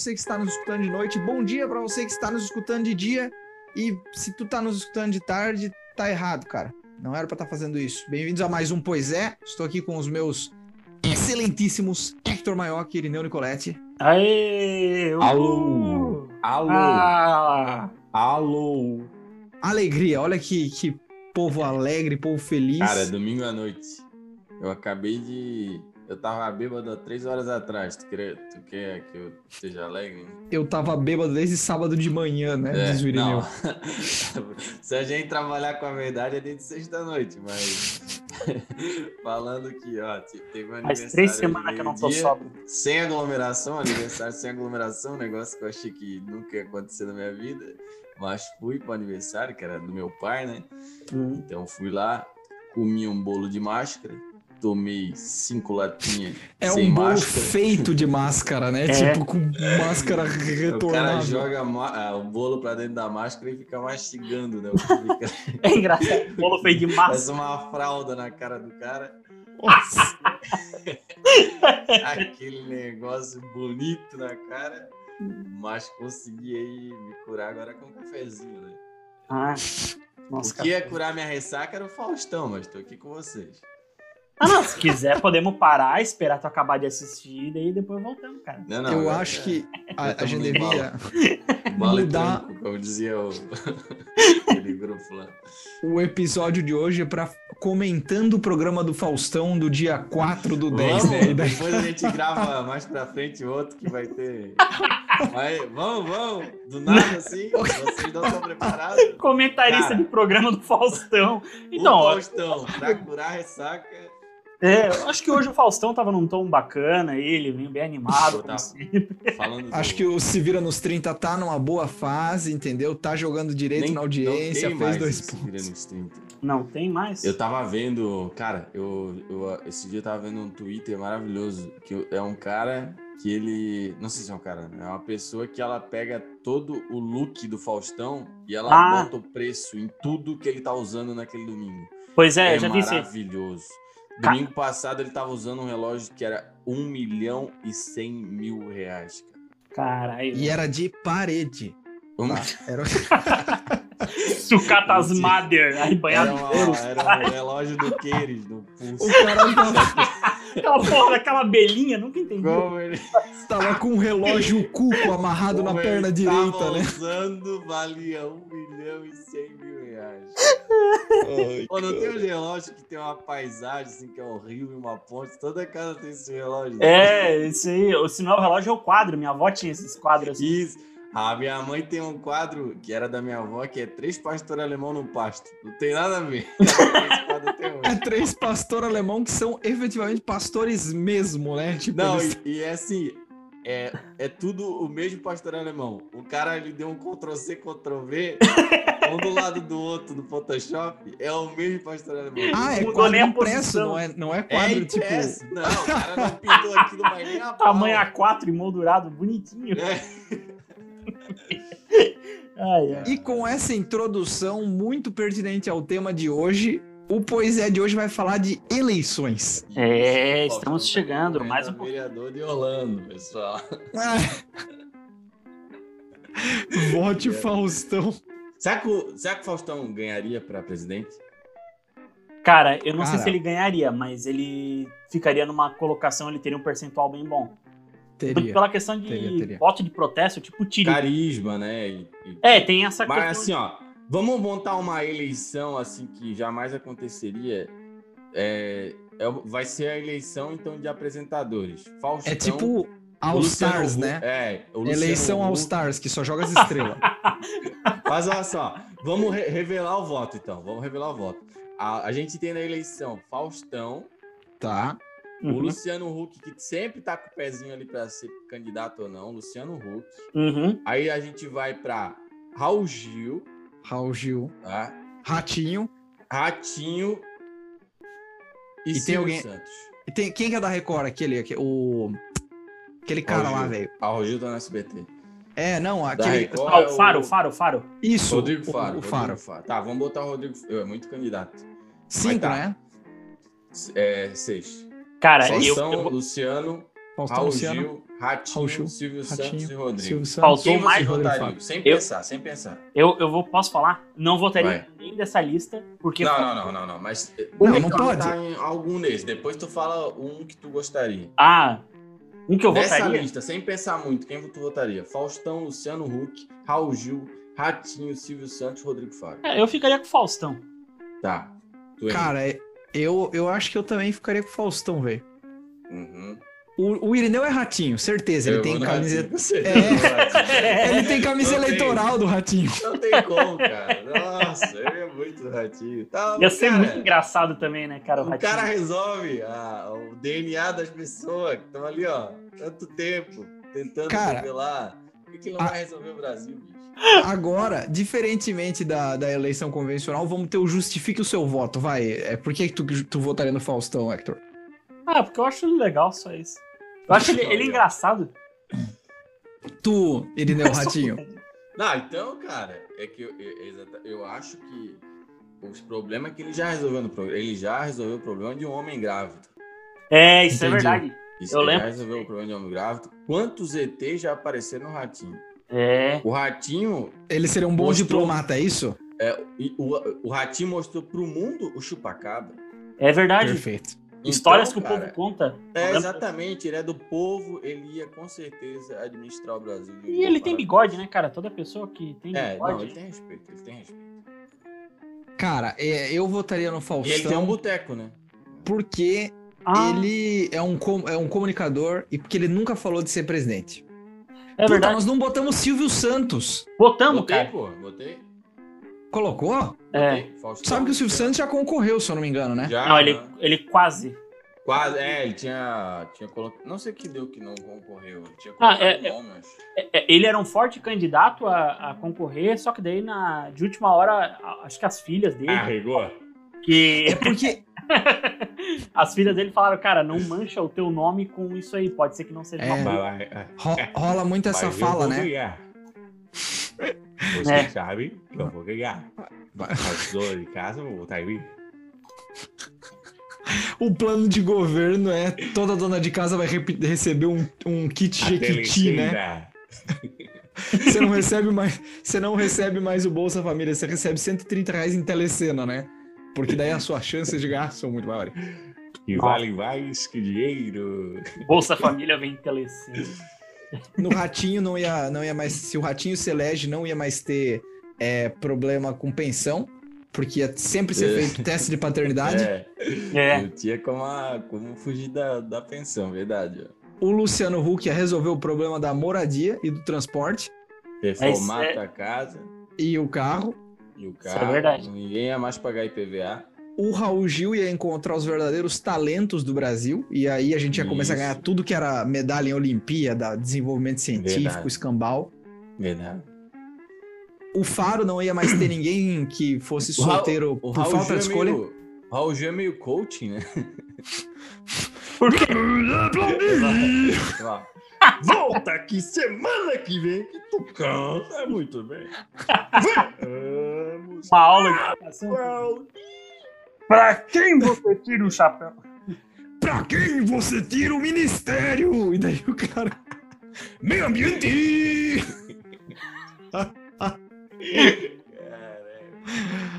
você que está nos escutando de noite, bom dia para você que está nos escutando de dia. E se tu tá nos escutando de tarde, tá errado, cara. Não era para estar tá fazendo isso. Bem-vindos a mais um Pois é. Estou aqui com os meus excelentíssimos Hector Maioc e Irineu Nicoletti. Aê! Alô! Alô! Ah, Alô! Alegria, olha que, que povo alegre, povo feliz. Cara, domingo à noite. Eu acabei de. Eu tava bêbado há três horas atrás. Tu quer, tu quer que eu esteja alegre? Eu tava bêbado desde sábado de manhã, né? É, diz o Irineu. não. Se a gente trabalhar com a verdade, é desde sexta-noite, mas. Falando que, ó, te- teve um aniversário. faz três semanas que eu não tô sóbrio. Sem aglomeração, aniversário sem aglomeração, um negócio que eu achei que nunca ia acontecer na minha vida. Mas fui pro aniversário, que era do meu pai, né? Hum. Então fui lá, comi um bolo de máscara, tomei cinco latinhas É sem um bolo máscara. feito de máscara, né? É. Tipo, com máscara O cara joga ah, o bolo pra dentro da máscara e fica mastigando, né? O que fica- É engraçado. O bolo feito de massa. Parece uma fralda na cara do cara. Nossa. Aquele negócio bonito na cara. Mas consegui aí me curar agora com um cafezinho, né? Ah, nossa, o que ia cara. curar minha ressaca era o Faustão, mas tô aqui com vocês. Ah, não, se quiser, podemos parar, esperar tu acabar de assistir, daí depois voltamos, cara. Não, não, Eu agora acho é- que a, a tamo gente devia. E mudar- tranco, como dizia o... aquele grupo lá. O episódio de hoje é pra comentando o programa do Faustão do dia 4 do 10, Vamos, né? E daí- Depois a gente grava mais pra frente outro que vai ter. Vai, vamos, vamos. Do nada assim, vocês não estão preparados. Comentarista Cara. de programa do Faustão. o Então, ó, Faustão, pra curar a ressaca. É, eu acho que hoje o Faustão tava num tom bacana, ele vinha bem animado, Tá. Falando do- Acho que o Se Vira nos 30 tá numa boa fase, entendeu? Tá jogando direito nem- na audiência, não tem fez mais dois pontos. Vira nos 30. Não tem mais? Eu tava vendo, cara, eu, eu esse dia eu tava vendo um Twitter maravilhoso, que é um cara que ele, não sei se é um cara, né? é uma pessoa que ela pega todo o look do Faustão e ela Ah. bota o preço em tudo que ele tá usando naquele domingo. Pois é, É, eu já vi isso maravilhoso. Domingo passado ele tava usando um relógio que era 1 milhão e 100 mil reais, cara. Caralho. E era de parede. Um- Tá? Era... Sucatas Mother, aí Era, banhado uma- era um relógio do Queires, no pulso. O cara tava, Aquela porra daquela abelhinha, nunca entendi. Como ele tava com um relógio cuco amarrado na como perna ele direita, né? usando valia 1 milhão e 100 mil reais. Pô, não tem um relógio que tem uma paisagem, assim, que é um rio e uma ponte. Toda casa tem esse relógio. É, isso aí. O sinal do relógio é o quadro. Minha avó tinha esses quadros assim. Isso. A minha mãe tem um quadro que era da minha avó, que é três pastores alemão no pasto. Não tem nada a ver. É três pastor alemão que são efetivamente pastores mesmo, né? Tipo, Não, eles- e, e é assim, é, é tudo o mesmo pastor alemão. O cara ele deu um Ctrl-C, Ctrl-V, um do lado do outro no Photoshop, é o mesmo pastor alemão. Ah, é Mudou quadro nem a impresso, não é, não é É quadro tipo. impresso. Não, o cara não pintou aquilo, mas nem a pau. Tamanho A4 emoldurado, bonitinho. É. Ai, ai. E com essa introdução muito pertinente ao tema de hoje, o Poesia de hoje vai falar de eleições. É, estamos chegando. Mais um vereador de Orlando, pessoal. Vote É. Faustão. Será que, o, será que o Faustão ganharia pra presidente? Cara, eu não sei Cara. se ele ganharia, mas ele ficaria numa colocação, ele teria um percentual bem bom. Teria. pela questão de Teria, teria. voto de protesto, tipo tiro. Carisma, né? E- e- É, tem essa Mas questão. assim, ó, vamos montar uma eleição assim que jamais aconteceria. É, é- vai ser a eleição então de apresentadores. Faustão, É tipo All Luciano Stars, né? É, Eleição All. Stars, que só joga as estrelas. Mas olha só, vamos re- revelar o voto então. Vamos revelar o voto. A, a gente tem na eleição Faustão, tá. O Uhum, Luciano Huck, que sempre tá com o pezinho ali para ser candidato ou não, Luciano Huck. uhum. Aí a gente vai para Raul Gil, Raul Gil. tá? Ratinho. Ratinho e, E tem Silvio alguém- Santos. E tem, quem que é da Record? Aquele, aquele- o. Aquele cara Raul lá, velho. Ah, o Raul Gil tá no SBT. É, não, aquele. Record Ah, o Faro, Faro, Faro. Isso. Rodrigo o- Faro. O, Faro. Rodrigo Faro. Tá, vamos botar o Rodrigo É muito candidato. Cinco, tá. né? É, seis. Cara, eu, Faustão, eu Luciano, Faustão, Raul Luciano. Gil, Ratinho, Raul Gil, Silvio Ratinho, Santos e Rodrigo. Silvio Santos. Faltou Quem mais, votaria? Sem Eu- pensar, sem pensar. Eu, eu vou, posso falar? Não votaria Vai. nem dessa lista, porque. Não, não, não, não, não. Mas Não, tem não que pode. votar em algum desses. Depois tu fala um que tu gostaria. Ah, um que eu Dessa votaria. lista, sem pensar muito, quem tu votaria? Faustão, Luciano Huck, Raul Gil, Ratinho, Silvio Santos, Rodrigo Fábio. É, eu ficaria com o Faustão. Tá. Cara, é- eu, eu acho que eu também ficaria com o Faustão, velho. Uhum. O, o Irineu é ratinho, certeza. Ele Eu tem certeza, É. Ele tem camisa Não tem. eleitoral do ratinho. Não tem como, cara. Nossa, ele é muito Ratinho. Tá, Ia ser cara, muito engraçado também, né, cara? O, O cara resolve a- o DNA das pessoas que estão ali, ó, tanto tempo, tentando Cara, revelar. Que, não a- vai resolver o Brasil, bicho? Agora, diferentemente da, da eleição convencional, vamos ter o justifique o seu voto, vai. É, por que, tu, tu votaria no Faustão, Hector? Ah, porque eu acho ele legal, só isso. Eu acho ele, ele engraçado. Tu, Irineu Ratinho. Não, então, cara, é que eu, eu, eu acho que os problemas que ele já resolveu no programa. Ele já resolveu o problema de um homem grávido. É, isso é Entendi. verdade. Isso Eu lembro. resolveu o problema de homem grávido. Quantos ETs já apareceram no Ratinho? É. O Ratinho, Ele seria um bom Mostrou- diplomata, é isso? é, o, o Ratinho mostrou pro mundo o chupacabra. É verdade. Perfeito. Histórias Então, que o cara, povo conta. É, exatamente, ele é do povo, ele ia com certeza administrar o Brasil. E ele tem bigode, né, cara? Toda pessoa que tem É, bigode. não, ele tem respeito, ele tem respeito. Cara, é, eu votaria no E ele tem um Faustão boteco, né? porque Ah, ele é um, com- é um comunicador e porque ele nunca falou de ser presidente. é Puta, verdade. nós não botamos Silvio Santos. Botamos, Botei, cara. pô, botei. Colocou? É. botei. Sabe que o Silvio Santos já concorreu, se eu não me engano, né? Já, Não, ele, né? ele quase. Quase, é, ele tinha, tinha colocado. Não sei o que deu que não concorreu. Ele tinha Ah, colocado é- o nome, acho. É, é, Ele era um forte candidato a, a concorrer, só que daí, na, de última hora, acho que as filhas dele. Arregou? Que É porque. as filhas dele falaram, cara, não mancha o teu nome com isso aí. Pode ser que não seja É. uma boa. ro- rola muito essa fala, né? Você É. sabe que eu vou ganhar. As de casa, vou botar em mim. O plano de governo é toda dona de casa vai receber um, um kit Jequiti, né? Você não recebe mais, você não recebe mais o Bolsa Família, você recebe 130 reais em telecena, né? Porque daí as suas chances de ganhar são muito maiores. Que vale mais que dinheiro. Bolsa Família vem telecena. No Ratinho não ia, não ia mais. Se o Ratinho se elege, não ia mais ter é, problema com pensão, porque ia sempre ser É. feito teste de paternidade. É, É. não tinha como, a- como fugir da, da pensão, verdade. ó. O Luciano Huck ia resolver o problema da moradia e do transporte Reformar é- a casa e o carro. E o Isso é carro. verdade. Ninguém ia mais pagar IPVA. O Raul Gil ia encontrar os verdadeiros talentos do Brasil, e aí a gente ia começar a Isso. ganhar tudo que era medalha em Olimpíada, desenvolvimento científico, Verdade. escambau. Verdade. O Faro não ia mais ter ninguém que fosse solteiro O por Raul falta Gil de é escolha. meio- o Raul Gil é meio coaching, né? Por quê? Ó, Volta aqui semana que vem que tu canta muito bem. Vamos. Uma aula de educação. Pra quem você tira o chapéu? Pra quem você tira o ministério? E daí o cara. Meio ambiente!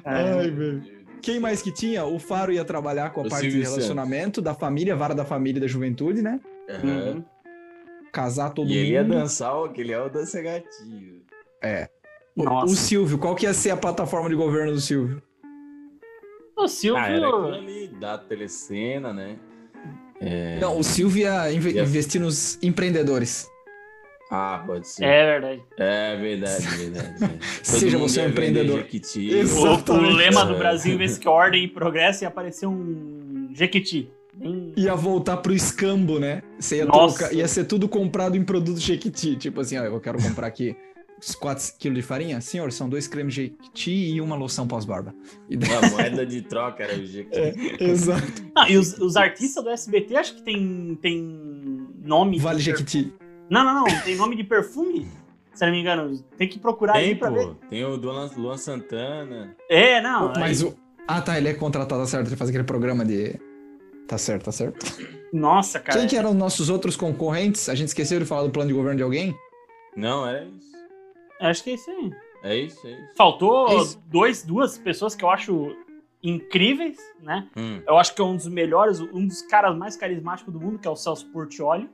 Ai, velho. Quem mais que tinha? O Faro ia trabalhar com a O parte Silvio de relacionamento da família, vara da família e da juventude, né? Aham. Uhum. Casar todo E mundo. ele ia dançar, o- aquele é o dança gatinho. O- Nossa. O Silvio, qual que ia ser a plataforma de governo do Silvio? O Silvio. Ah, era ali, da telecena, né? É... Não, o Silvio ia inve- Ia- investir nos empreendedores. Ah, pode ser. É verdade. É verdade, verdade. verdade. Todo Seja você um empreendedor. O, o lema do É. Brasil, em vez que ordem e progresso, ia aparecer um Jequiti. Ia voltar pro escambo, né? Você ia, trocar- ia ser tudo comprado em produto Jequiti. Tipo assim, ó, eu quero comprar aqui os 4 quilos de farinha. Senhor, são dois cremes Jequiti e uma loção pós-barba. E daí- A moeda de troca era o Jequiti. Exato. Ah, e os, os artistas do SBT acho que tem, tem nome. de Vale perfume. Jequiti. Não, não, não. Tem nome de perfume. Se não me engano. Tem que procurar aí Tem, pra ver. pô. Tem o Luan, Luan Santana. É, não. Mas aí- o. Ah, tá, ele é contratado, certo. Ele faz aquele programa de. Tá certo, tá certo. Nossa, cara. Quem que eram nossos outros concorrentes? A gente esqueceu de falar do plano de governo de alguém? Não, é isso. Acho que é isso aí. É isso, é isso. Faltou É isso. dois, duas pessoas que eu acho incríveis, né? Hum. Eu acho que é um dos melhores, um dos caras mais carismáticos do mundo, que é o Celso Portioli.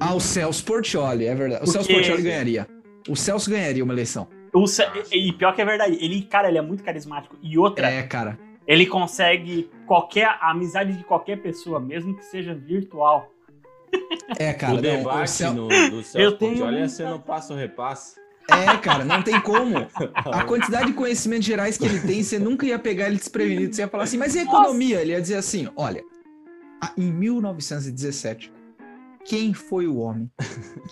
Ah, o Celso Portioli, é verdade. O Porque- Celso Portioli ganharia. O Celso ganharia uma eleição. O Ce- e, e pior que é verdade, ele, cara, ele é muito carismático. E outra, É, cara. ele consegue qualquer a amizade de qualquer pessoa, mesmo que seja virtual. É, cara. o não, debate o Cel- no, do Eu Celso tenho ia muita- ser no passo repasse. É, cara, não tem como. A quantidade de conhecimentos gerais que ele tem, você nunca ia pegar ele desprevenido. Você ia falar assim, mas e a economia? Ele ia dizer assim: olha, em 1917, quem foi o homem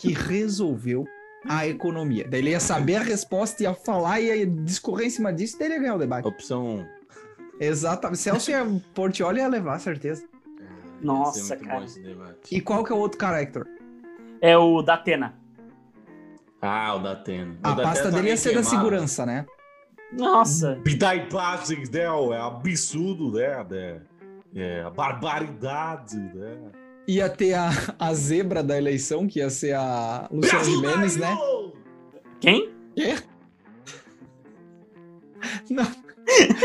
que resolveu a economia? Daí ele ia saber a resposta, ia falar, ia discorrer em cima disso, daí ele ia ganhar o debate. Opção 1. Exatamente. Celso e Portioli ia levar, certeza. Nossa, Ia ser muito cara. E qual que é o outro cara, Hector? É o Datena. Ah, o da Atena. O A da pasta Atena dele ia ser da segurança, né? Nossa. E da imagens, né? É absurdo, né? né? É a barbaridade, né? Ia ter a, a zebra da eleição, que ia ser a Luciana Gimenez, né? Quem? Quê? Não.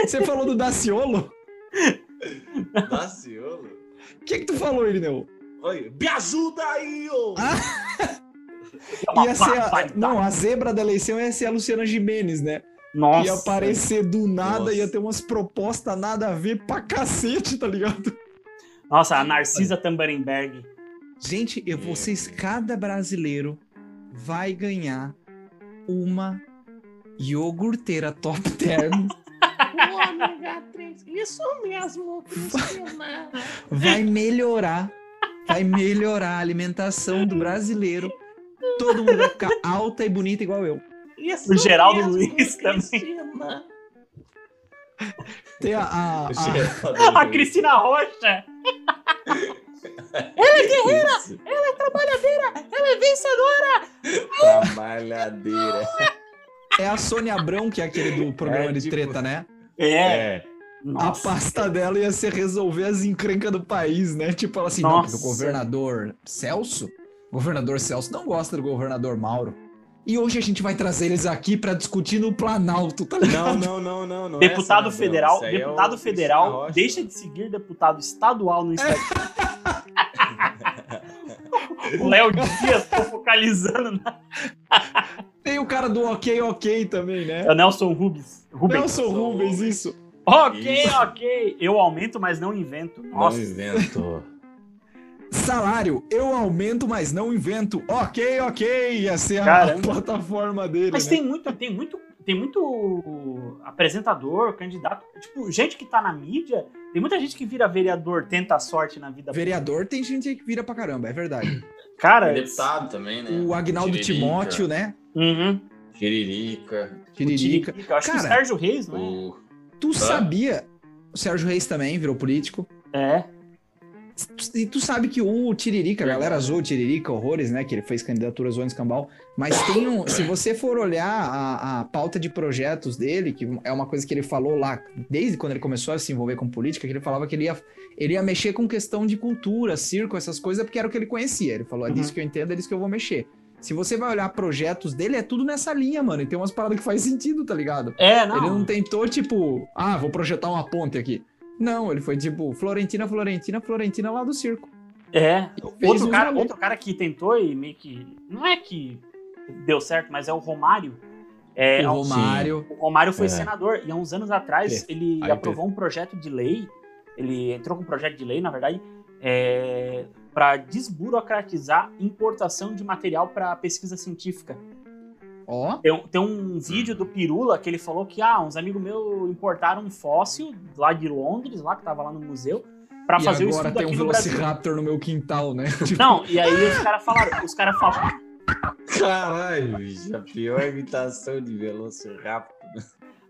Você falou do Daciolo? Daciolo? O que que tu falou, Irineu? Oi, me ajuda aí, ô! É Ia ser a, barbaridade. não, a zebra da eleição ia ser a Luciana Gimenez, né? Nossa. Ia aparecer do nada, Nossa. ia ter umas propostas nada a ver pra cacete, tá ligado? Nossa, a Narcisa Tambarenberg. Gente, eu, vocês, cada brasileiro vai ganhar uma iogurteira top term. Isso mesmo, Cristina. vai melhorar, vai melhorar a alimentação do brasileiro. Todo mundo vai ficar alta e bonita igual eu. Isso O Geraldo mesmo, Luiz também. Cristina. Tem a, a- a- A Cristina Rocha. Isso. Ela é vencedora. Trabalhadeira. é a Sônia Abrão, que é aquele do programa É, de tipo- treta, né? É. É. A Nossa. pasta dela ia ser resolver as encrencas do país, né? Tipo, ela assim, não, Nossa. porque o governador Celso, o governador Celso não gosta do governador Mauro. E hoje a gente vai trazer eles aqui pra discutir no Planalto, tá Não, ligado? não, não, não. não é Deputado essa, federal, Isso aí é o deputado Cristina federal deixa de seguir deputado estadual no Instagram. o Léo Dias tô focalizando na... Tem o cara do Ok Ok também, né? É o Nelson Rubens. Rubens. Nelson Rubens, isso. Ok, Isso. ok. Eu aumento, mas não invento. Não Nossa. invento. Salário, eu aumento, mas não invento. Ok, ok, ia ser a Caramba. plataforma dele, Mas né? tem muito, tem muito, tem muito apresentador, candidato, tipo, gente que tá na mídia, tem muita gente que vira vereador, tenta a sorte na vida. Vereador tem gente que vira pra caramba, é verdade. Cara, É deputado também, né? O Agnaldo Tiririca, Timóteo, né? Uhum. Tiririca. Tiririca. Acho que o Cara, Sérgio Reis, não é? O... Tu sabia? O Sérgio Reis também virou político. É. E tu sabe que o Tiririca, a galera o Tiririca, horrores, né? Que ele fez candidatura zoando escambau. Mas tem um. Se você for olhar a, a pauta de projetos dele, que é uma coisa que ele falou lá, desde quando ele começou a se envolver com política, que ele falava que ele ia, ele ia mexer com questão de cultura, circo, essas coisas, porque era o que ele conhecia. Ele falou: é Uhum. disso que eu entendo, é disso que eu vou mexer. Se você vai olhar projetos dele, é tudo nessa linha, mano. E tem umas paradas que faz sentido, tá ligado? É, não. Ele não tentou, tipo, ah, vou projetar uma ponte aqui. Não, ele foi tipo, Florentina, Florentina, Florentina lá do circo. É. Outro cara, outro cara que tentou e meio que. Não é que deu certo, mas é o Romário. É, o há- Romário. O Romário foi É. senador e há uns anos atrás ele Aí aprovou um projeto de lei. Ele entrou com um projeto de lei, na verdade, é, para desburocratizar importação de material para pesquisa científica. Ó, Tem, um- tem um vídeo do Pirula que ele falou que ah, uns amigos meus importaram um fóssil lá de Londres, lá que tava lá no museu, para fazer o agora estudo tem um aqui no Brasil. Velociraptor no meu quintal, né? Não, e aí os caras falaram, os caras falaram, Caralho, bicho. A pior imitação de Velociraptor.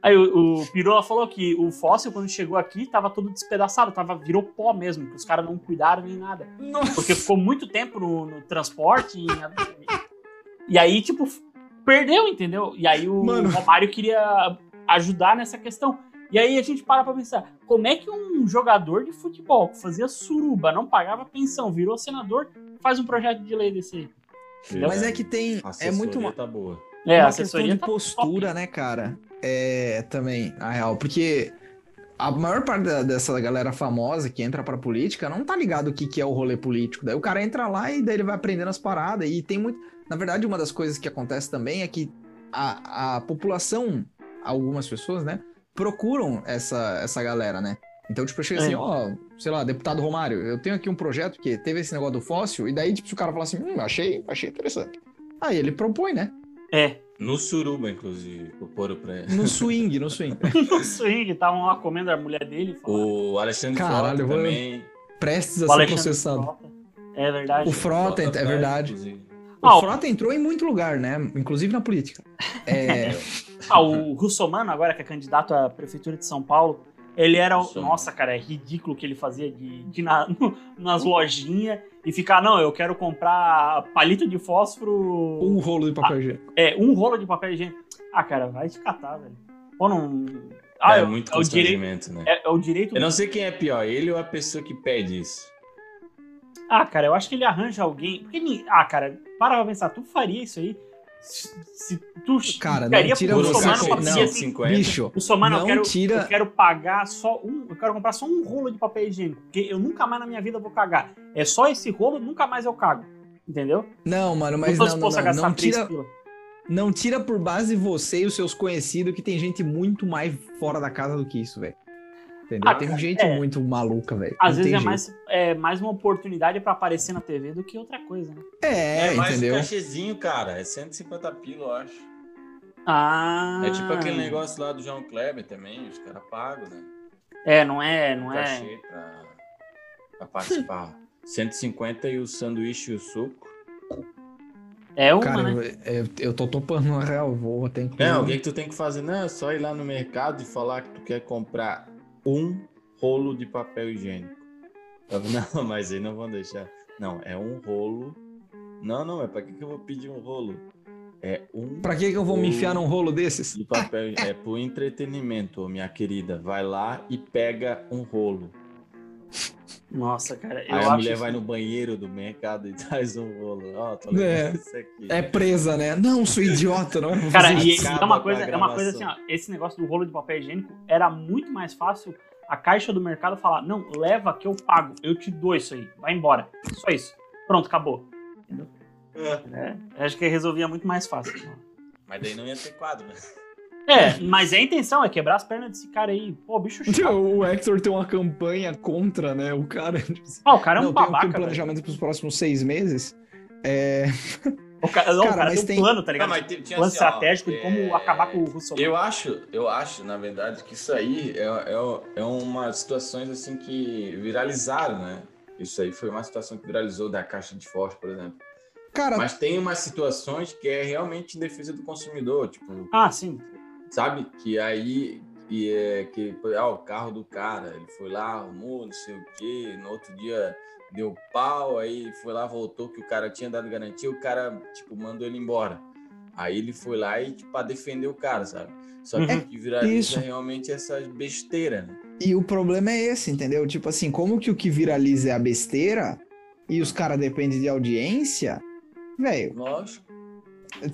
Aí o, o Pirula falou que o fóssil, quando chegou aqui, tava todo despedaçado, tava, virou pó mesmo, que os caras não cuidaram nem nada. Nossa. Porque ficou muito tempo no, no transporte. E, e aí, tipo, perdeu, entendeu? E aí o Mano. Romário queria ajudar nessa questão. E aí a gente para pra pensar, como é que um jogador de futebol que fazia suruba, não pagava pensão, virou senador, faz um projeto de lei desse aí? Mas é que tem. É muito. tá boa. É, uma assessoria questão de tá postura, né, cara? É, também, na real, porque a maior parte da- dessa galera famosa que entra pra política não tá ligado o que, que é o rolê político. Daí o cara entra lá e daí ele vai aprendendo as paradas. E tem muito. Na verdade, uma das coisas que acontece também é que a, a população, algumas pessoas, né, procuram essa, essa galera, né? Então, tipo, chega assim, É. ó, sei lá, deputado Romário, eu tenho aqui um projeto que teve esse negócio do fóssil, e daí, tipo, se o cara falar assim, hum, achei, achei interessante. Aí ele propõe, né? É, No Suruba, inclusive, propôs pra. No swing, no swing. no swing, estavam lá comendo a mulher dele. falando, O Alexandre Caralho, Frota também. Prestes a o ser Alexandre processado. Frota. É verdade. O Frota, é traz, verdade. inclusive. O Ah, o- Frota entrou em muito lugar, né? Inclusive na política. É, Ah, o Russomano, agora que é candidato à prefeitura de São Paulo, ele era. o- Russomano. Nossa, cara, é ridículo o que ele fazia de, de ir na, no- nas lojinhas e ficar, não, eu quero comprar palito de fósforo. um rolo de papel higiênico. É, um rolo de papel higiênico. Ah, cara, vai te catar, velho. Ou não. Ah, é, é, muito é direito. constrangimento, né? É, é o direito. Eu não sei quem é pior, ele ou a pessoa que pede isso. Ah, cara, eu acho que ele arranja alguém. Porque, ni- ah, cara, para pra pensar, tu faria isso aí? Se, tu Cara, não tira pro de pedir não, assim, 150. Bicho, O Somano, eu Não quero, tira- eu quero pagar só um. Eu quero comprar só um rolo de papel higiênico. Porque eu nunca mais na minha vida vou cagar. É só esse rolo, nunca mais eu cago. Entendeu? não, mano, mas não, não, não, não três tira, pila. não tira por base você e os seus conhecidos que tem gente muito mais fora da casa do que isso, velho. Entendeu? Ah, tem gente é. muito maluca, velho. Às Não vezes tem é jeito. mais, é mais uma oportunidade pra aparecer na TV do que outra coisa, né? É, mais entendeu? um cachezinho, cara. É 150 pila, eu acho. Ah. É tipo aquele negócio lá do João Kleber também, os caras pagam, né? É, não é, não é. Cachê pra, pra participar. 150 e o sanduíche e o suco. É uma, Cara, né? eu, eu, tô topando na real, vou até incluir. É, o que, que tu tem que fazer? Não, é só ir lá no mercado e falar que tu quer comprar um rolo de papel higiênico. Falo, Não, mas aí não vão deixar. Não, é um rolo. Não, não, é pra que, que eu vou pedir um rolo? É um Pra que que eu vou me enfiar num rolo desses? de papel. É pro entretenimento, minha querida. Vai lá e pega um rolo. Nossa, cara, eu Aí acho. a mulher isso- vai no banheiro do mercado e traz um rolo. Ó, tô É. isso aqui. É presa, né? Não, sou idiota, não é? Cara, e é uma coisa, é uma coisa assim, ó, esse negócio do rolo de papel higiênico era muito mais fácil a caixa do mercado falar, não, leva que eu pago, eu te dou isso aí, vai embora. Só isso. Pronto, acabou. É, acho que resolvia muito mais fácil. Mas daí não ia ter quadro, né? É, mas a intenção é quebrar as pernas desse cara aí. Pô, bicho chato. O Hector tem uma campanha contra, né? O cara. Ah, o cara é um não, tem babaca, um velho. planejamento pros próximos seis meses. É, O cara, não, Cara, o cara mas tem tem- um plano, tá ligado? Não, mas tinha plano assim, ó, estratégico de como é, acabar com o Russo. Eu acho, eu acho, na verdade, que isso aí é, é, é uma situações assim que viralizaram, né? Isso aí foi uma situação que viralizou da caixa de fósforo, por exemplo. cara, Mas tem umas situações que é realmente em defesa do consumidor, tipo, Ah, sim. Sabe? Que aí e é que ah, o carro do cara, ele foi lá, arrumou, não sei o quê, no outro dia deu pau, aí foi lá, voltou que o cara tinha dado garantia, o cara tipo mandou ele embora. Aí ele foi lá e tipo para defender o cara, sabe? Só que Uhum. o que viraliza Isso. realmente essas besteiras, né? e o problema é esse, entendeu? Tipo assim, como que o que viraliza é a besteira e os caras dependem de audiência, velho, Lógico.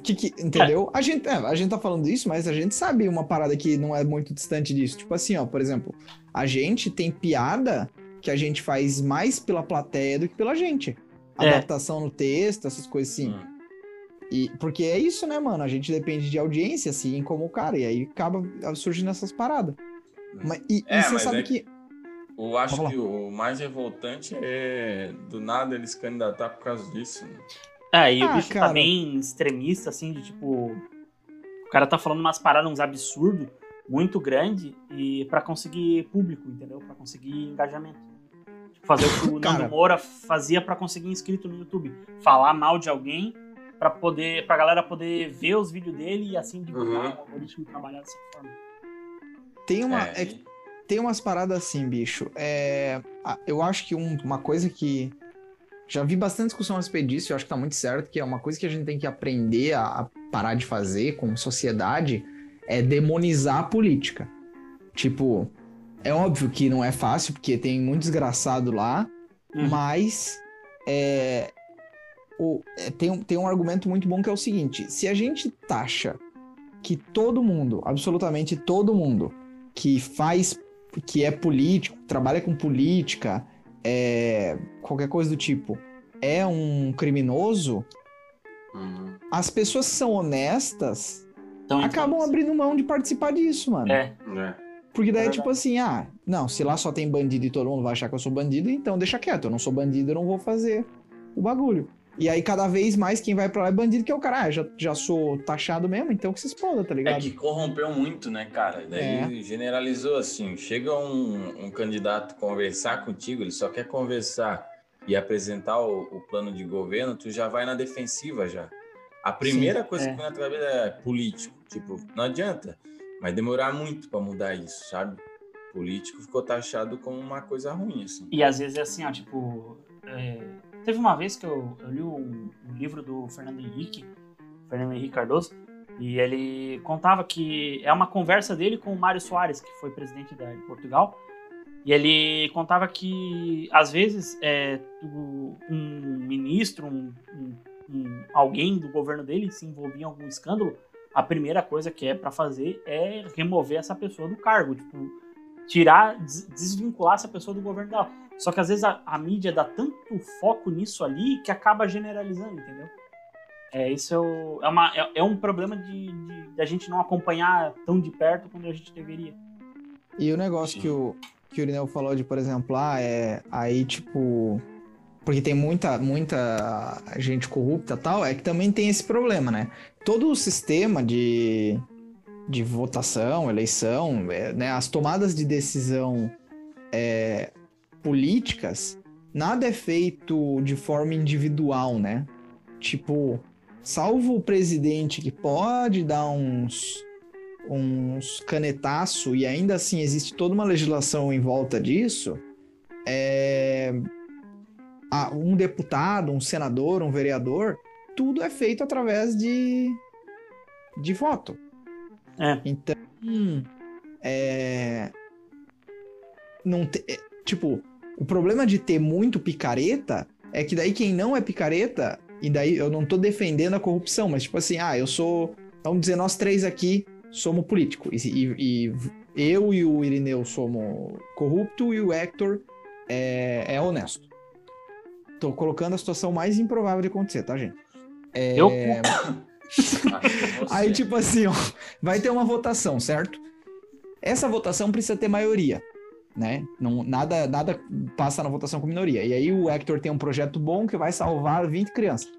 Que, que- entendeu? A gente, é, a gente tá falando isso, mas a gente sabe uma parada que não é muito distante disso. Tipo assim, ó, por exemplo, a gente tem piada que a gente faz mais pela plateia do que pela gente. É. Adaptação no texto, essas coisas assim. Hum. E, porque é isso, né, mano? A gente depende de audiência, assim como o cara. E aí acaba surgindo essas paradas. Mas, e, e É, você mas sabe é- que. Eu acho que o mais revoltante é do nada ele se candidatar por causa disso. Né? É, e o Ah, bicho cara. tá bem extremista, assim, de tipo. O cara tá falando umas paradas, uns absurdos, muito grande, e para conseguir público, entendeu? Pra conseguir engajamento. Tipo, fazer o que o Cara. Nando Moura fazia pra conseguir inscrito no YouTube. Falar mal de alguém pra poder. pra galera poder ver os vídeos dele e assim divulgar Uhum. o algoritmo trabalhar dessa forma. Tem uma. É, é tem umas paradas assim, bicho. É, a- eu acho que um- uma coisa que. Já vi bastante discussão a respeito disso, eu acho que tá muito certo, que é uma coisa que a gente tem que aprender a, parar de fazer como sociedade é demonizar a política. Tipo, é óbvio que não é fácil, porque tem muito desgraçado lá, Uhum. mas é, o- é, tem, um, tem um argumento muito bom que é o seguinte: se a gente taxa que todo mundo, absolutamente todo mundo, que faz, que é político, trabalha com política, é, qualquer coisa do tipo, é um criminoso, Uhum. as pessoas que são honestas Então, acabam abrindo mão de participar disso, mano. É, É. Porque daí é É tipo assim, ah, não, se lá só tem bandido e todo mundo vai achar que eu sou bandido, então deixa quieto, eu não sou bandido, eu não vou fazer o bagulho. E aí cada vez mais quem vai pra lá é bandido, que é o cara, ah, já, já sou taxado mesmo, então que se exploda, tá É ligado? que corrompeu muito, né, cara? Daí generalizou assim. Chega um, um candidato conversar contigo, ele só quer conversar e apresentar o, o plano de governo, tu já vai na defensiva já. A primeira coisa é. que vem na tua vida é político. Tipo, não adianta. Vai demorar muito pra mudar isso, sabe? Político ficou taxado como uma coisa ruim, assim. E às vezes é assim, ó, tipo. é, Teve uma vez que eu, eu li um, um livro do Fernando Henrique, Fernando Henrique Cardoso, e ele contava que é uma conversa dele com o Mário Soares, que foi presidente da, de Portugal. E ele contava que, às vezes, é, um ministro, um, um- alguém do governo dele se envolvia em algum escândalo, a primeira coisa que é pra fazer é remover essa pessoa do cargo. Tipo, tirar, des- desvincular essa pessoa do governo dela. Só que às vezes a, a mídia dá tanto foco nisso ali que acaba generalizando, entendeu? É, isso é, o- é, uma, é, é um problema de, de, de a gente não acompanhar tão de perto quando a gente deveria. E o negócio Sim. que o, que o Irineu falou de, por exemplo, ah, é aí, tipo. Porque tem muita, muita gente corrupta e tal, é que também tem esse problema, né? Todo o sistema de, de votação, eleição, é, né, as tomadas de decisão é, políticas, nada é feito de forma individual, né? Tipo, salvo o presidente que pode dar uns uns canetaço e ainda assim existe toda uma legislação em volta disso, é, ah, um deputado, um senador, um vereador, tudo é feito através de, de voto. É. Então, hum, é, não te- é, tipo, o problema de ter muito picareta é que daí quem não é picareta, e daí eu não tô defendendo a corrupção, mas tipo assim, ah, eu sou, vamos dizer, nós três aqui somos político. E, e- e eu e o Irineu somos corrupto e o Hector é, é honesto. Tô colocando a situação mais improvável de acontecer, tá, gente? É, Eu Aí, tipo assim, ó, vai ter uma votação, certo? Essa votação precisa ter maioria, né? Não, nada, nada passa na votação com minoria. E aí o Hector tem um projeto bom que vai salvar 20 crianças.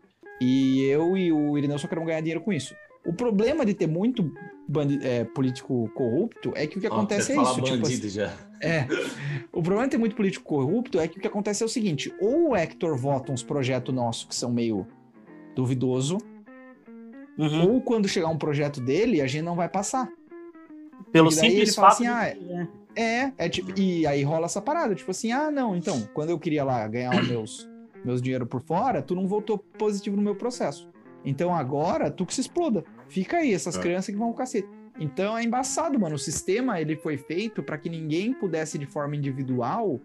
E eu e o Irineu só queremos ganhar dinheiro com isso. O problema de ter muito bandi- é, político corrupto é que o que acontece é falar isso. Tipo, bandido já. é. O problema de ter muito político corrupto é que o que acontece é o seguinte: ou o Hector vota uns projetos nossos que são meio duvidoso, Uhum. ou quando chegar um projeto dele, a gente não vai passar. Pelo E simples ele fala fato. assim, de- ah, é. É, é tipo, e aí rola essa parada, tipo assim, ah, não, então, quando eu queria lá ganhar os meus, meus dinheiro por fora, tu não votou positivo no meu processo. Então agora, tu que se exploda. Fica aí, essas É. crianças que vão ao cacete. Então é embaçado, mano. O sistema, ele foi feito para que ninguém pudesse, de forma individual,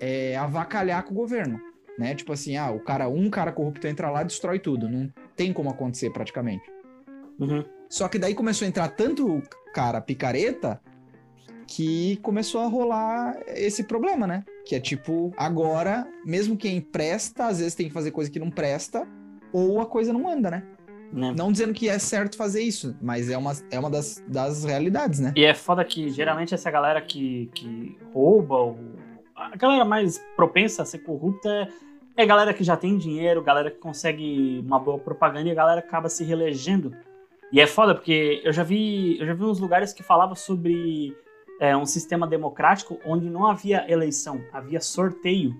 é, avacalhar com o governo. Né? Tipo assim, ah, o cara, um cara corrupto entra lá e destrói tudo. Não tem como acontecer praticamente. Uhum. Só que daí começou a entrar tanto cara picareta que começou a rolar esse problema, né? Que é tipo, agora, mesmo quem presta, às vezes tem que fazer coisa que não presta, ou a coisa não anda, né? Né? Não dizendo que é certo fazer isso, mas é uma, é uma das, das realidades, né? E é foda que geralmente essa galera que, que rouba, ou a galera mais propensa a ser corrupta é, é galera que já tem dinheiro, galera que consegue uma boa propaganda e a galera acaba se reelegendo. E é foda porque eu já vi, eu já vi uns lugares que falavam sobre é, um sistema democrático onde não havia eleição, havia sorteio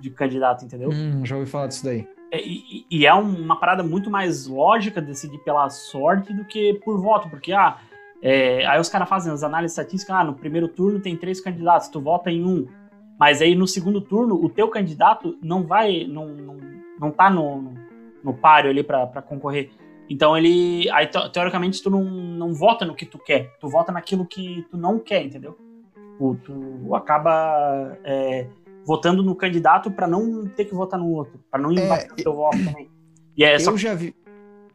de candidato, entendeu? Hum, já ouvi falar disso daí. É, E, e- é uma parada muito mais lógica decidir pela sorte do que por voto, porque ah, é, aí os caras fazem as análises estatísticas, ah, no primeiro turno tem três candidatos, tu vota em um, mas aí no segundo turno o teu candidato não vai, não, não, não tá no, no, no páreo ali pra concorrer. Então ele. Aí, te- teoricamente, tu não, não vota no que tu quer, tu vota naquilo que tu não quer, entendeu? Tu, tu acaba é, votando no candidato pra não ter que votar no outro, pra não embaçar e- teu voto também. E é só Eu já vi.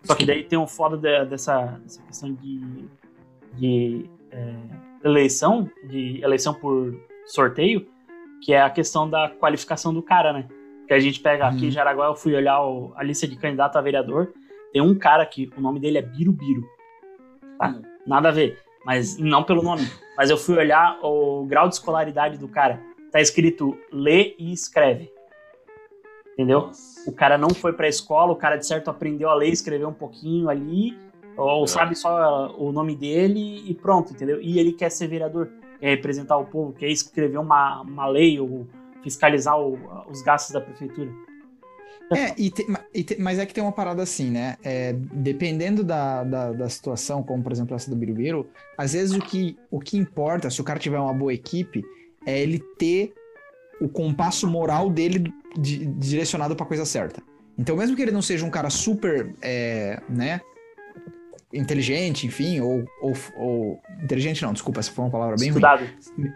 só que daí tem um foda de- dessa, dessa questão de, de é, eleição, de eleição por sorteio, que é a questão da qualificação do cara, né? Que a gente pega aqui Uhum. em Jaraguá, eu fui olhar o- a lista de candidato a vereador, tem um cara que o nome dele é Birubiru. Tá? Nada a ver, mas não pelo nome. Mas eu fui olhar o grau de escolaridade do cara. Tá escrito lê e escreve. Entendeu? Nossa. o cara não foi pra escola, o cara de certo aprendeu a ler, escreveu um pouquinho ali, ou É. sabe só o nome dele e pronto, entendeu? E ele quer ser vereador, quer representar o povo, quer escrever uma, uma lei ou fiscalizar o- os gastos da prefeitura. É, e te- e te- mas é que tem uma parada assim, né? É, dependendo da, da, da situação, como por exemplo essa do Birubiru, às vezes o que, o que importa, se o cara tiver uma boa equipe, é ele ter o compasso moral dele di- direcionado pra coisa certa. Então, mesmo que ele não seja um cara super, é, né, inteligente, enfim, ou, ou, ou- inteligente não, desculpa, essa foi uma palavra bem ruim Estudado.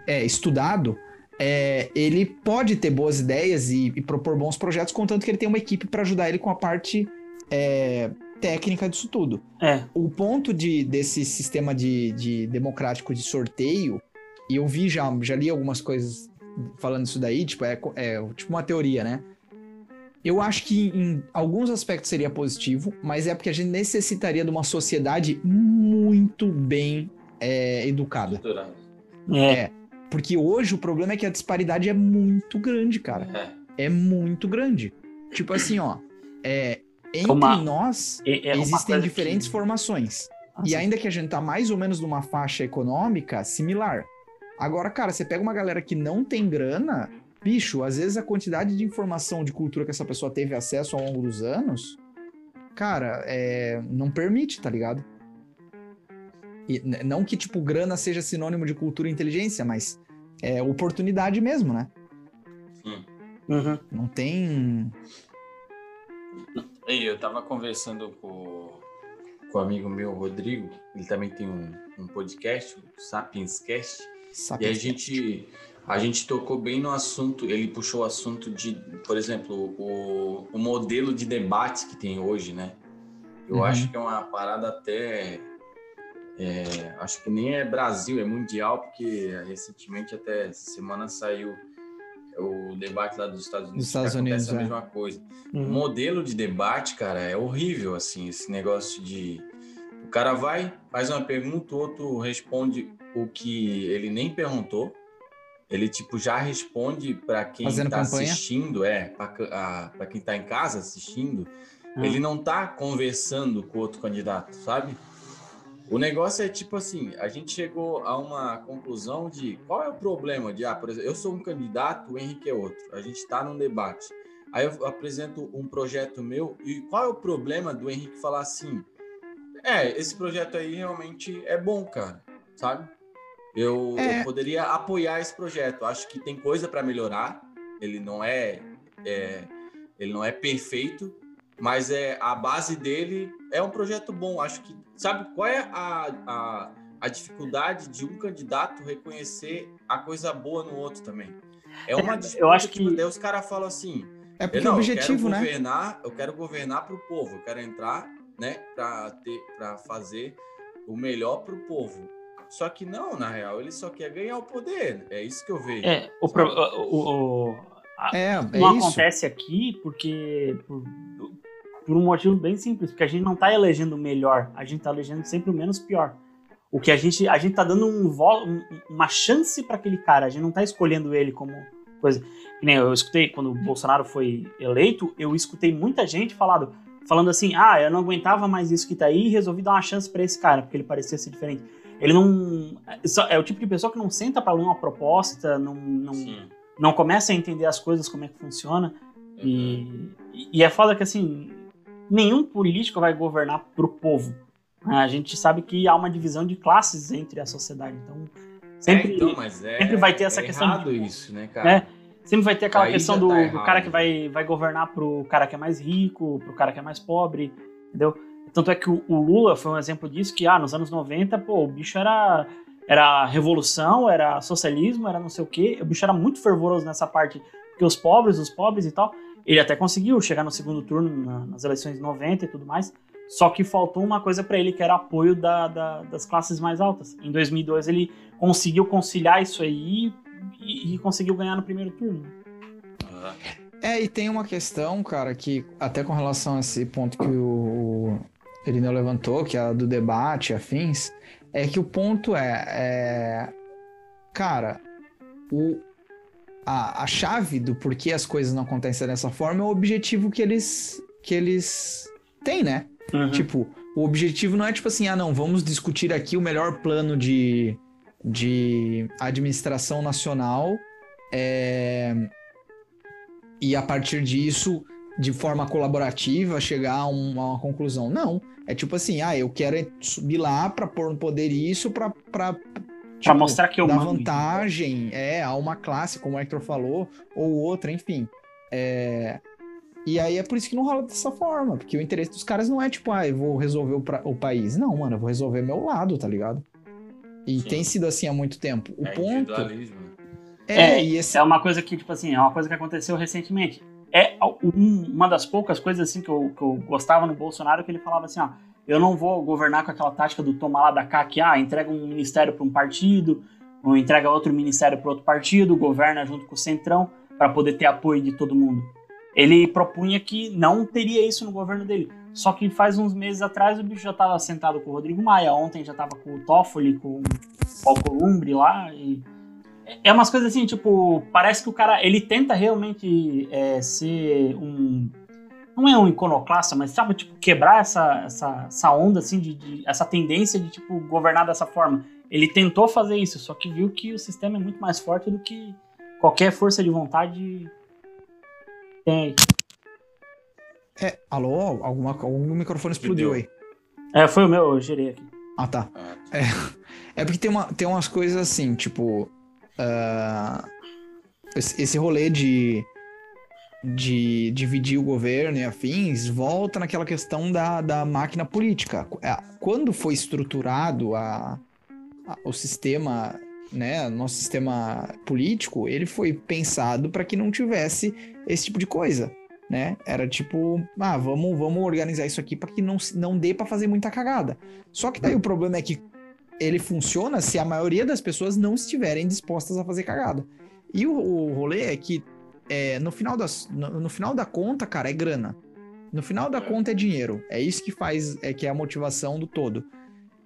é, estudado, é, ele pode ter boas ideias e, e propor bons projetos, contanto que ele tem uma equipe para ajudar ele com a parte é, técnica disso tudo. É, O ponto de, desse sistema de, de democrático de sorteio, e eu vi já, já li algumas coisas falando isso daí, tipo, é, é tipo uma teoria, né? Eu acho que em alguns aspectos seria positivo, mas é porque a gente necessitaria de uma sociedade muito bem é, educada. Estruturado. é, Porque hoje o problema é que a disparidade é muito grande, cara. É. É muito grande. Tipo assim, ó. É, entre Uma- nós é- é existem diferentes que- formações. Nossa, E ainda que a gente tá mais ou menos numa faixa econômica similar. Agora, cara, você pega uma galera que não tem grana, bicho, às vezes a quantidade de informação de cultura que essa pessoa teve acesso ao longo dos anos, cara, é, não permite, tá ligado? E não que, tipo, grana seja sinônimo de cultura e inteligência, mas é oportunidade mesmo, né? uhum. Não tem. E eu tava conversando com, com um amigo meu, Rodrigo. Ele também tem um, um podcast, o Sapienscast. E a gente, a gente tocou bem no assunto, ele puxou o assunto de, por exemplo, o, o modelo de debate que tem hoje, né? Eu Uhum. acho que é uma parada até. É, acho que nem é Brasil, é mundial, porque recentemente, até semana, saiu o debate lá dos Estados Unidos. Dos Estados Unidos, a é. mesma coisa. O Uhum. modelo de debate, cara, é horrível, assim, esse negócio de. O cara vai, faz uma pergunta, o outro responde o que ele nem perguntou. Ele, tipo, já responde para quem tá campanha. assistindo, é, para quem tá em casa assistindo. Ah. Ele não tá conversando com outro candidato, sabe? O negócio é tipo assim, a gente chegou a uma conclusão de qual é o problema de, ah, por exemplo, eu sou um candidato, o Henrique é outro. A gente está num debate. Aí eu apresento um projeto meu e qual é o problema do Henrique falar assim? É, esse projeto aí realmente é bom, cara, sabe? Eu, É. eu poderia apoiar esse projeto. Acho que tem coisa para melhorar. Ele não é, é, ele não é perfeito, mas é a base dele é um projeto bom. Acho que sabe qual é a, a, a dificuldade de um candidato reconhecer a coisa boa no outro também. É uma É, disputa eu acho que- daí os caras falam assim, É porque não, o objetivo, eu né? quero governar, eu quero governar para o povo, eu quero entrar, né, para ter, para fazer o melhor para o povo. Só que não, na real, ele só quer ganhar o poder. É isso que eu vejo. É, o, pro- o, o- É, é não isso. acontece aqui porque por, por um motivo bem simples, porque a gente não tá elegendo o melhor, a gente tá elegendo sempre o menos pior. O que a gente a gente tá dando um, vo- um- uma chance para aquele cara, a gente não tá escolhendo ele como coisa. Que nem eu escutei quando o Bolsonaro foi eleito, eu escutei muita gente falando, falando assim: "Ah, eu não aguentava mais isso que tá aí, resolvi dar uma chance para esse cara, porque ele parecia ser diferente". Ele não só- é o tipo de pessoa que não senta para ler uma proposta, não, não Sim. não começa a entender as coisas, como é que funciona. E, e é foda que, assim, nenhum político vai governar pro povo. né? A gente sabe que há uma divisão de classes entre a sociedade. Então, sempre, É, então, é, sempre vai ter essa é questão de- isso, né, cara? É. sempre vai ter aquela Aí questão do, tá do cara que vai, vai governar pro cara que é mais rico, pro cara que é mais pobre, entendeu? Tanto é que o, o Lula foi um exemplo disso, que ah, nos anos 90, pô, o bicho era, era revolução, era socialismo, era não sei o quê. O bicho era muito fervoroso nessa parte, porque os pobres, os pobres e tal. Ele até conseguiu chegar no segundo turno na- nas eleições de 90 e tudo mais. Só que faltou uma coisa pra ele, que era apoio da- da- das classes mais altas. Em 2002 ele conseguiu conciliar isso aí e, e conseguiu ganhar no primeiro turno. É, e tem uma questão, cara, que até com relação a esse ponto que o Irineu levantou, que é a do debate, afins, é que o ponto é, é, cara, o, a, a chave do porquê as coisas não acontecem dessa forma é o objetivo que eles, que eles têm, né? Tipo, o objetivo não é tipo assim, ah, não, vamos discutir aqui o melhor plano de, de administração nacional é, e a partir disso, de forma colaborativa, chegar a, um- a uma conclusão. Não. É tipo assim, ah, eu quero subir lá pra pôr no poder isso pra. Pra Pra tipo, mostrar que eu mando. vantagem é, a uma classe, como o Hector falou, ou outra, enfim. É, E aí é por isso que não rola dessa forma, porque o interesse dos caras não é tipo, ah, eu vou resolver o, pra- o país. Não, mano, eu vou resolver meu lado, tá ligado? E Sim. tem sido assim há muito tempo. O É ponto é, É, e esse É uma coisa que, tipo assim, é uma coisa que aconteceu recentemente. É um- uma das poucas coisas assim que eu, que eu gostava no Bolsonaro que ele falava assim, ó, eu não vou governar com aquela tática do tomar lá da cá que, ah, entrega um ministério para um partido, ou entrega outro ministério para outro partido, governa junto com o Centrão para poder ter apoio de todo mundo. Ele propunha que não teria isso no governo dele. Só que faz uns meses atrás o bicho já estava sentado com o Rodrigo Maia, ontem já estava com o Toffoli, com o Alcolumbre lá, e é umas coisas assim, tipo, parece que o cara, ele tenta realmente é, ser um, não é um iconoclasta, mas sabe, tipo, quebrar essa, essa, essa onda, assim, de, de- essa tendência de, tipo, governar dessa forma. Ele tentou fazer isso, só que viu que o sistema é muito mais forte do que qualquer força de vontade tem. É, alô? Alguma, algum microfone explodiu aí. É, foi o meu, eu gerei aqui. Ah, tá. Ah, É porque tem, uma, tem umas coisas assim, tipo. esse, esse rolê de, de dividir o governo e afins volta naquela questão da, da máquina política. É, Quando foi estruturado a, a- o sistema, né, nosso sistema político, ele foi pensado para que não tivesse esse tipo de coisa. Né? Era tipo, ah, vamos, vamos organizar isso aqui para que não, não dê para fazer muita cagada. Só que daí o problema é que ele funciona se a maioria das pessoas não estiverem dispostas a fazer cagada. E o, o rolê é que é, no, final das, no, no final da conta, cara, é grana. No final da conta é dinheiro. É isso que faz, é que é a motivação do todo.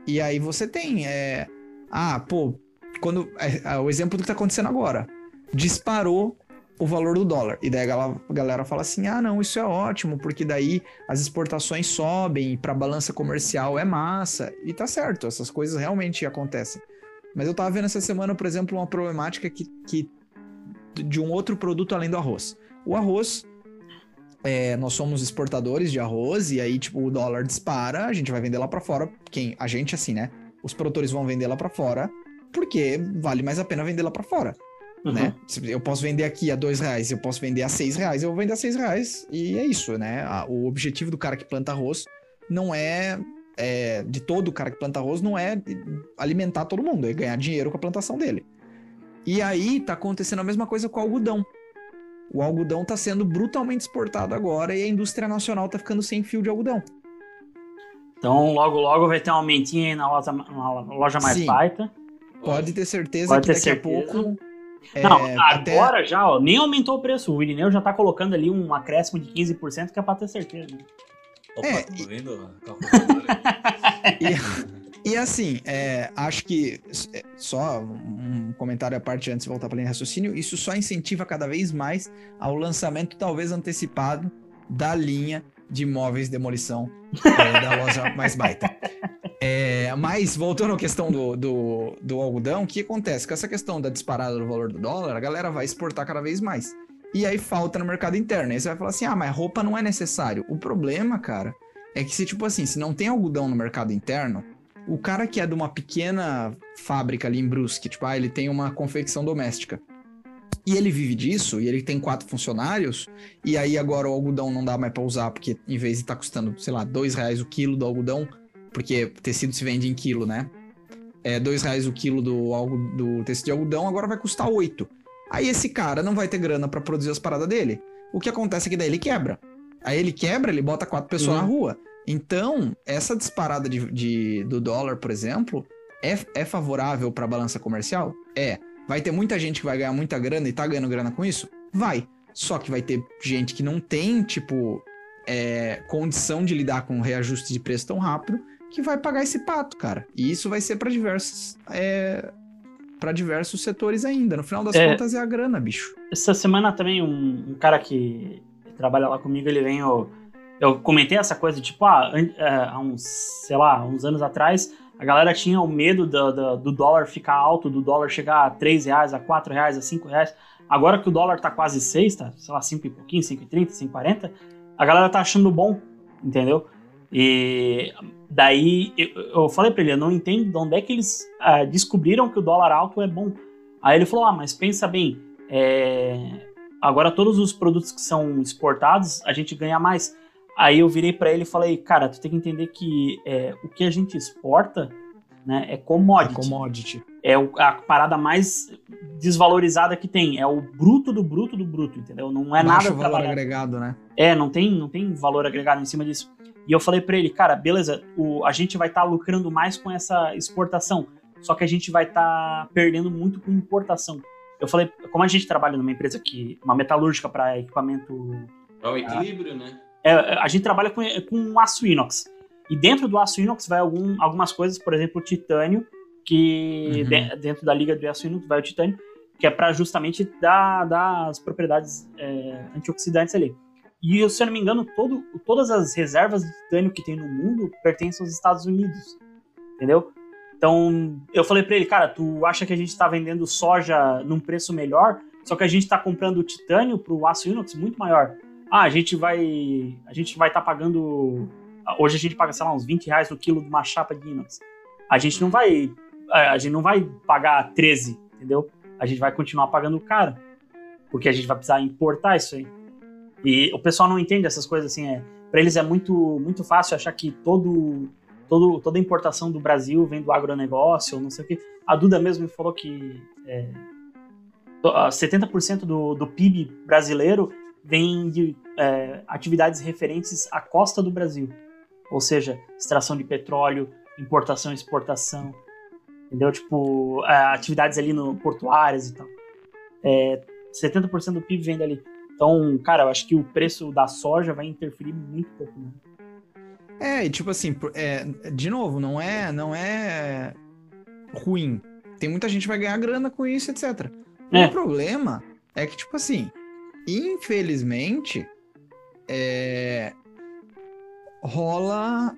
E aí você tem, é, ah, pô, quando é, é, o exemplo do que tá acontecendo agora, disparou o valor do dólar. E daí a galera, a galera fala assim: "Ah, não, isso é ótimo, porque daí as exportações sobem para balança comercial é massa". E tá certo, essas coisas realmente acontecem. Mas eu tava vendo essa semana, por exemplo, uma problemática que, que de um outro produto além do arroz. O arroz, é, nós somos exportadores de arroz e aí tipo o dólar dispara, a gente vai vender lá para fora. Quem a gente assim, né? Os produtores vão vender lá para fora porque vale mais a pena vender lá para fora Uhum. né? Eu posso vender aqui a dois reais, eu posso vender a seis reais, eu vou vender a seis reais e é isso, né? O objetivo do cara que planta arroz não é, é, de todo o cara que planta arroz não é alimentar todo mundo, é ganhar dinheiro com a plantação dele. E aí tá acontecendo a mesma coisa com o algodão. O algodão tá sendo brutalmente exportado agora e a indústria nacional tá ficando sem fio de algodão. Então, logo, logo vai ter um aumentinho aí na loja, na loja mais Sim. baita. Pode ter certeza Pode que ter daqui certeza. a pouco. é, Não, até- agora já, ó, nem aumentou o preço. O Irineu já tá colocando ali um acréscimo de 15% que é pra ter certeza. né? Opa, É, tô vendo a calculadora aí. E assim, é, acho que é, só um comentário à parte antes de voltar para de raciocínio, isso só incentiva cada vez mais ao lançamento, talvez antecipado, da linha de imóveis de demolição é, da loja mais baita. É, mas, voltando à questão do, do, do algodão, o que acontece? Com essa questão da disparada do valor do dólar, a galera vai exportar cada vez mais. E aí falta no mercado interno. Aí você vai falar assim: ah, mas roupa não é necessário. O problema, cara, é que se, tipo assim, se não tem algodão no mercado interno, o cara que é de uma pequena fábrica ali em Brusque, tipo, ah, ele tem uma confecção doméstica. e ele vive disso, e ele tem quatro funcionários, e aí agora o algodão não dá mais pra usar, porque em vez de estar custando, sei lá, dois reais o quilo do algodão, porque tecido se vende em quilo, né? É dois reais o quilo do, do tecido de algodão, agora vai custar oito. Aí esse cara não vai ter grana pra produzir as paradas dele. O que acontece é que daí ele quebra. Aí ele quebra, ele bota quatro pessoas Uhum. na rua. Então, essa disparada de, de- do dólar, por exemplo, é, é favorável para a balança comercial? É. Vai ter muita gente que vai ganhar muita grana e tá ganhando grana com isso? Vai. Só que vai ter gente que não tem, tipo, é, condição de lidar com um reajuste de preço tão rápido que vai pagar esse pato, cara. E isso vai ser para diversos, é, para diversos setores ainda. No final das É. contas é a grana, bicho. Essa semana também um, um cara que trabalha lá comigo, ele vem. Eu, comentei essa coisa, tipo, ah, é, há uns, sei lá, uns anos atrás, a galera tinha o medo do, do, do dólar ficar alto, do dólar chegar a 3 reais, a 4 reais, a 5 reais. Agora que o dólar tá quase 6, tá, sei lá, 5 e pouquinho, 5,30, 5,40, a galera tá achando bom, entendeu? E daí eu, eu falei pra ele, eu não entendo de onde é que eles ah, descobriram que o dólar alto é bom. Aí ele falou, ah, mas pensa bem, é, agora todos os produtos que são exportados, a gente ganha mais. Aí eu virei pra ele e falei, cara, tu tem que entender que é, o que a gente exporta né, é É commodity. commodity. É o- a parada mais desvalorizada que tem. É o bruto do bruto do bruto, entendeu? Não é Baixo nada valor trabalhado. agregado, né? É, não tem, não tem valor agregado em cima disso. E eu falei pra ele, cara, beleza, o, a gente vai estar lucrando mais com essa exportação, só que a gente vai estar perdendo muito com importação. Eu falei, como a gente trabalha numa empresa que, uma metalúrgica para equipamento, É o equilíbrio, né? É, a gente trabalha com, com aço inox. E dentro do aço inox vai algum, algumas coisas, por exemplo, o titânio, que Uhum. de- dentro da liga do aço inox vai o titânio, que é para justamente dar, dar as propriedades é, antioxidantes ali. E, se eu não me engano, todo, todas as reservas de titânio que tem no mundo pertencem aos Estados Unidos. Entendeu? Então, eu falei pra ele, cara, tu acha que a gente tá vendendo soja num preço melhor, só que a gente tá comprando o titânio pro aço inox muito maior. Ah, a gente vai. A gente vai estar pagando. Hoje a gente paga, sei lá, uns 20 reais no quilo de uma chapa de inox. A gente não vai. A gente não vai pagar 13, entendeu? A gente vai continuar pagando caro. Porque a gente vai precisar importar isso aí. E o pessoal não entende essas coisas assim. É, para eles é muito, muito fácil achar que todo, todo, toda importação do Brasil vem do agronegócio, não sei o quê. A Duda mesmo me falou que é, to- ah, 70% do, do PIB brasileiro vem de é, atividades referentes à costa do Brasil. Ou seja, extração de petróleo, importação e exportação. Entendeu? Tipo, é, atividades ali no portuárias e tal. É, 70% do PIB vem dali. Então, cara, eu acho que o preço da soja vai interferir muito pouco. Né? É, e tipo assim, é, de novo, não é, não é ruim. Tem muita gente que vai ganhar grana com isso, etc. É. O problema é que, tipo assim, infelizmente, é, rola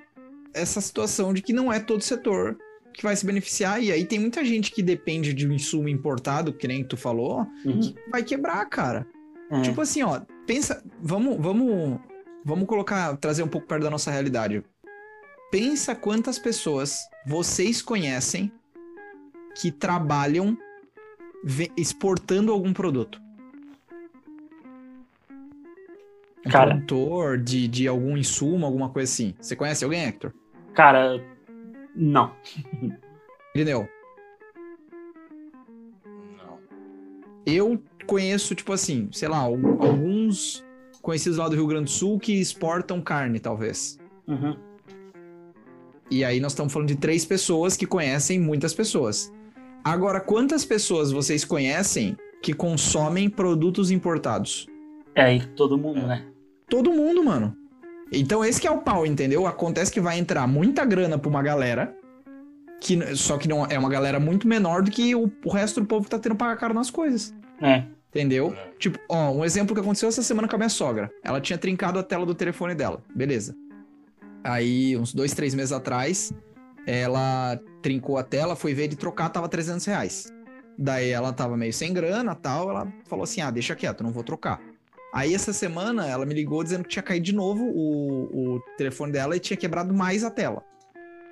essa situação de que não é todo setor que vai se beneficiar. E aí tem muita gente que depende de um insumo importado, que nem tu falou, que vai quebrar, cara. É. Tipo assim, ó, pensa, vamos, vamos, vamos colocar, trazer um pouco perto da nossa realidade. Pensa quantas pessoas vocês conhecem que trabalham exportando algum produto. Um Cara. produtor de, de algum insumo, alguma coisa assim. Você conhece alguém, Hector? Cara, não. Irineu? Não. Eu conheço, tipo assim, sei lá, al- alguns conhecidos lá do Rio Grande do Sul que exportam carne, talvez. Uhum. E aí nós estamos falando de três pessoas que conhecem muitas pessoas. Agora, quantas pessoas vocês conhecem que consomem produtos importados? É, e todo mundo, né? Todo mundo, mano. Então esse que é o pau, entendeu? Acontece que vai entrar muita grana pra uma galera, que só que não é uma galera muito menor do que o, o resto do povo que tá tendo pagar caro nas coisas. É. Entendeu? É. Tipo, ó, um exemplo que aconteceu essa semana com a minha sogra. Ela tinha trincado a tela do telefone dela. Beleza. Aí, uns dois, três meses atrás, ela trincou a tela, foi ver de trocar, tava 300 reais. Daí ela tava meio sem grana tal, ela falou assim, ah, deixa quieto, não vou trocar. Aí essa semana ela me ligou dizendo que tinha caído de novo o, o telefone dela e tinha quebrado mais a tela.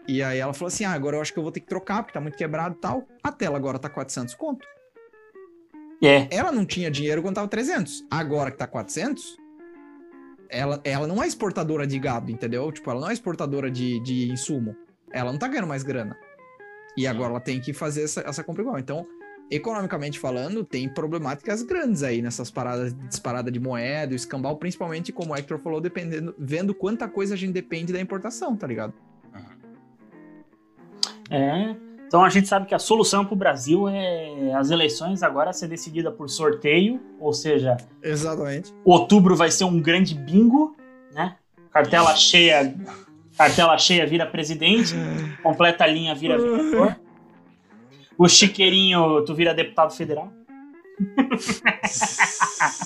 E aí ela falou assim, ah, agora eu acho que eu vou ter que trocar porque tá muito quebrado e tal. A tela agora tá 400 conto. É. Ela não tinha dinheiro quando tava 300. Agora que tá 400, ela, ela não é exportadora de gado, entendeu? Tipo, ela não é exportadora de, de insumo. Ela não tá ganhando mais grana. E agora ela tem que fazer essa, essa compra igual. Então, economicamente falando, tem problemáticas grandes aí nessas paradas de disparada de moeda, o escambau, principalmente, como o Hector falou, dependendo, vendo quanta coisa a gente depende da importação, tá ligado? É. Então a gente sabe que a solução para o Brasil é as eleições agora ser decidida por sorteio, ou seja, Exatamente. outubro vai ser um grande bingo, né? Cartela cheia, cartela cheia vira presidente, completa a linha vira vereador. O chiqueirinho, tu vira deputado federal.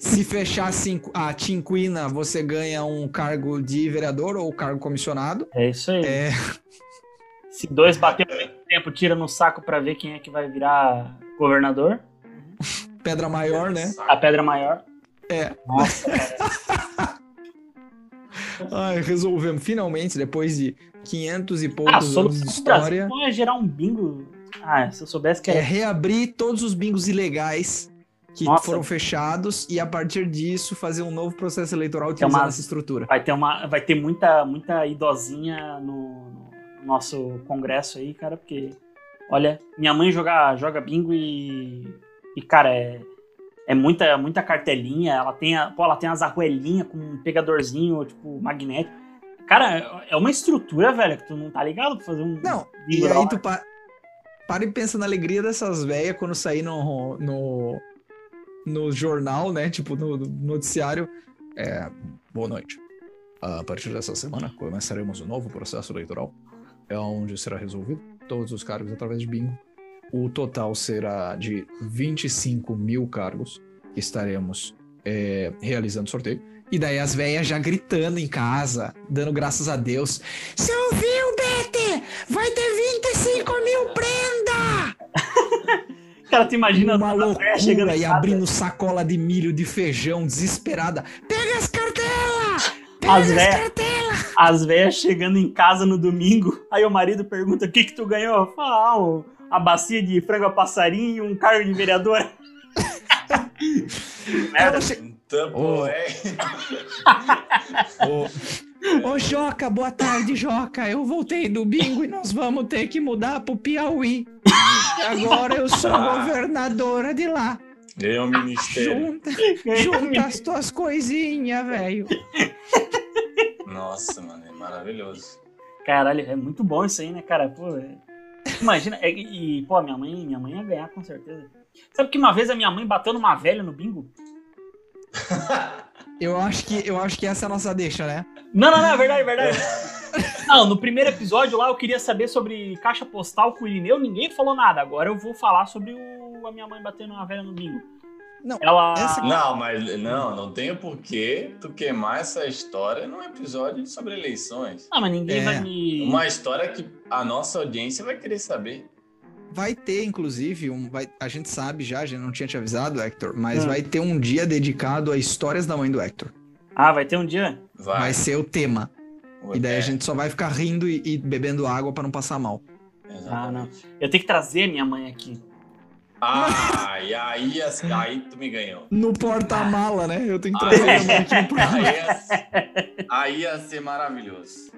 Se fechar a cinco- a Tinquina, você ganha um cargo de vereador ou cargo comissionado. É isso aí. É, Se dois bater ao mesmo tempo, tira no saco para ver quem é que vai virar governador. pedra maior, né? A pedra maior. É. Nossa, Ai, resolvemos. Finalmente, depois de 500 e Ah, poucos anos de história, Brasil é gerar um bingo. Ah, se eu soubesse que é era. reabrir todos os bingos ilegais que Nossa. foram fechados e, a partir disso, fazer um novo processo eleitoral é utilizando uma- essa estrutura. Vai ter, uma, vai ter muita, muita idosinha no, no nosso congresso aí, cara, porque. Olha, minha mãe joga, joga bingo e. E, cara, é. É muita, muita cartelinha. Ela tem, a, pô, ela tem as arruelinhas com um pegadorzinho, tipo, magnético. Cara, é uma estrutura, velho, que tu não tá ligado pra fazer um. Não, E aí tu pa- para e pensa na alegria dessas velhas quando sair no, no, no jornal, né? Tipo, no, no noticiário. É, boa noite. A partir dessa semana começaremos um novo processo eleitoral. É onde será resolvido todos os cargos através de bingo. O total será de 25 mil cargos que estaremos é, realizando sorteio. E daí as velhas já gritando em casa, dando graças a Deus. Você ouviu, Bete? Vai ter 25 mil prenda! Cara, tu imagina Uma véia chegando loucura em e casa, abrindo sacola de milho, de feijão, desesperada. Pega as cartelas! Pega As as, véias. cartelas! As velhas chegando em casa no domingo, aí o marido pergunta: o que que tu ganhou? Fala, ah, a bacia de frango a passarinho e um cargo de vereador. Ela che- Então, Ô. é. Joca, boa tarde, Joca. Eu voltei do bingo e nós vamos ter que mudar pro Piauí. Agora eu sou Ah. governadora de lá. Ganhou o ministério. Junta, junta as tuas coisinhas, velho. Nossa, mano, é maravilhoso. Caralho, é muito bom isso aí, né, cara? Pô, é- Imagina, é- e, pô, minha mãe, minha mãe ia ganhar com certeza. Sabe que uma vez a minha mãe bateu numa velha no bingo? Eu acho que eu acho que essa é a nossa deixa, né? Não, não, não, é verdade, é verdade. Não, no primeiro episódio lá eu queria saber sobre caixa postal com o Irineu, ninguém falou nada. Agora eu vou falar sobre o, a minha mãe batendo uma velha no bingo. Não, Ela. essa- Não, mas não, não tem porquê tu queimar essa história num episódio sobre eleições. Ah, mas ninguém É. vai me. Uma história que a nossa audiência vai querer saber. Vai ter, inclusive, um, vai, a gente sabe já, a gente não tinha te avisado, Hector, mas Hum. vai ter um dia dedicado a histórias da mãe do Hector. Ah, vai ter um dia? Vai. Vai ser o tema. E daí É, a gente só vai ficar rindo e, e bebendo água pra não passar mal. exatamente. Ah, não. Eu tenho que trazer minha mãe aqui. Ah, e aí, aí tu me ganhou. No porta-mala, né? Eu tenho que trazer Ah, a mãe aqui no Aí porta-mala. ia, aí ia ser maravilhoso.